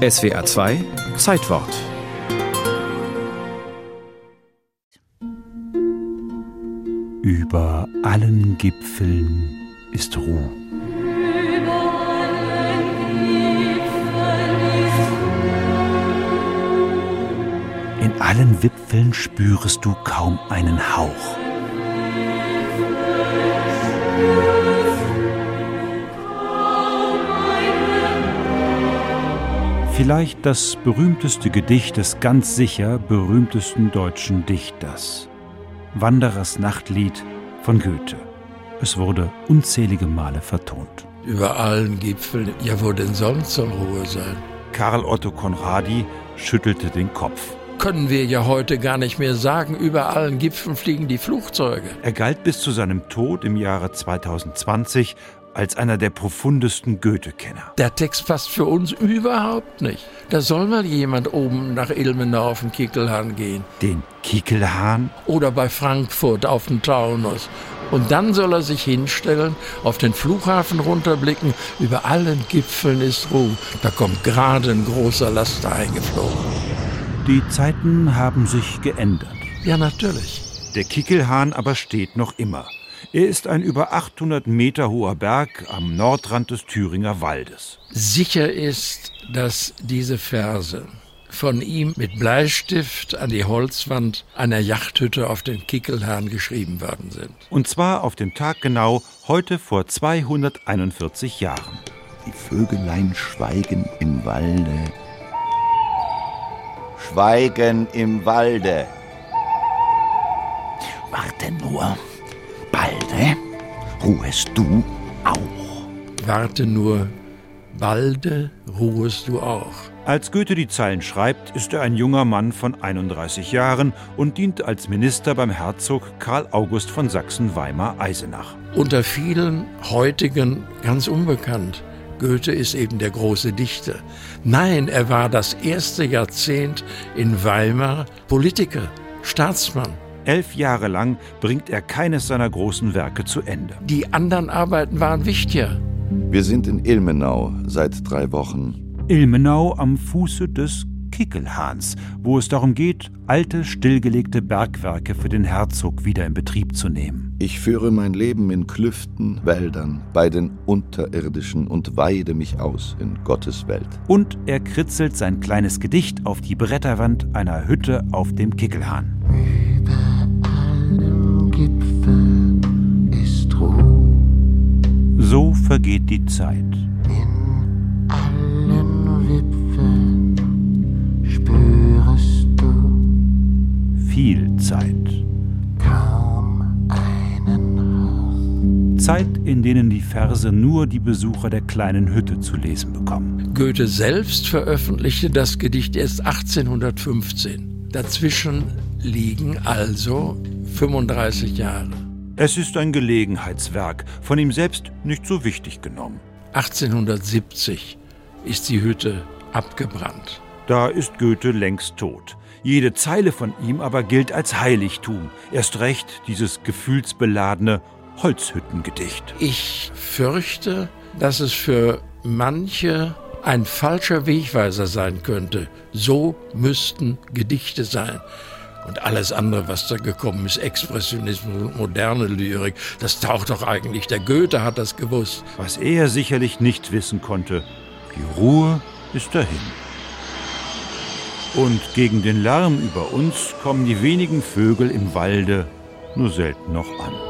SWR 2 Zeitwort Über allen Gipfeln ist Ruhe. In allen Wipfeln spürest du kaum einen Hauch. Vielleicht das berühmteste Gedicht des ganz sicher berühmtesten deutschen Dichters. Wanderers Nachtlied von Goethe. Es wurde unzählige Male vertont. Über allen Gipfeln, ja wo denn sonst soll Ruhe sein? Karl Otto Conradi schüttelte den Kopf. Können wir ja heute gar nicht mehr sagen, über allen Gipfeln fliegen die Flugzeuge. Er galt bis zu seinem Tod im Jahre 2020 als einer der profundesten Goethe-Kenner. Der Text passt für uns überhaupt nicht. Da soll mal jemand oben nach Ilmenau auf den Kickelhahn gehen. Den Kickelhahn? Oder bei Frankfurt auf den Taunus. Und dann soll er sich hinstellen, auf den Flughafen runterblicken. Über allen Gipfeln ist Ruhe. Da kommt gerade ein großer Laster eingeflogen. Die Zeiten haben sich geändert. Ja, natürlich. Der Kickelhahn aber steht noch immer. Er ist ein über 800 Meter hoher Berg am Nordrand des Thüringer Waldes. Sicher ist, dass diese Verse von ihm mit Bleistift an die Holzwand einer Yachthütte auf den Kickelhahn geschrieben worden sind. Und zwar auf den Tag genau heute vor 241 Jahren. Die Vögelein schweigen im Walde. Schweigen im Walde. Warte nur, balde ruhest du auch. Warte nur, balde ruhest du auch. Als Goethe die Zeilen schreibt, ist er ein junger Mann von 31 Jahren und dient als Minister beim Herzog Karl August von Sachsen-Weimar-Eisenach. Unter vielen heutigen ganz unbekannt. Goethe ist eben der große Dichter. Nein, er war das erste Jahrzehnt in Weimar Politiker, Staatsmann. Elf Jahre lang bringt er keines seiner großen Werke zu Ende. Die anderen Arbeiten waren wichtiger. Wir sind in Ilmenau seit drei Wochen. Ilmenau am Fuße des Kickelhahns, wo es darum geht, alte, stillgelegte Bergwerke für den Herzog wieder in Betrieb zu nehmen. Ich führe mein Leben in Klüften, Wäldern, bei den Unterirdischen und weide mich aus in Gottes Welt. Und er kritzelt sein kleines Gedicht auf die Bretterwand einer Hütte auf dem Kickelhahn. So vergeht die Zeit. Viel Zeit. kaum einen Hauch. Zeit, in denen die Verse nur die Besucher der kleinen Hütte zu lesen bekommen. Goethe selbst veröffentlichte das Gedicht erst 1815. Dazwischen liegen also 35 Jahre. Es ist ein Gelegenheitswerk, von ihm selbst nicht so wichtig genommen. 1870 ist die Hütte abgebrannt. Da ist Goethe längst tot. Jede Zeile von ihm aber gilt als Heiligtum. Erst recht dieses gefühlsbeladene Holzhüttengedicht. Ich fürchte, dass es für manche ein falscher Wegweiser sein könnte. So müssten Gedichte sein. Und alles andere, was da gekommen ist, Expressionismus und moderne Lyrik, das taucht doch eigentlich. Der Goethe hat das gewusst. Was er sicherlich nicht wissen konnte, die Ruhe ist dahin. Und gegen den Lärm über uns kommen die wenigen Vögel im Walde nur selten noch an.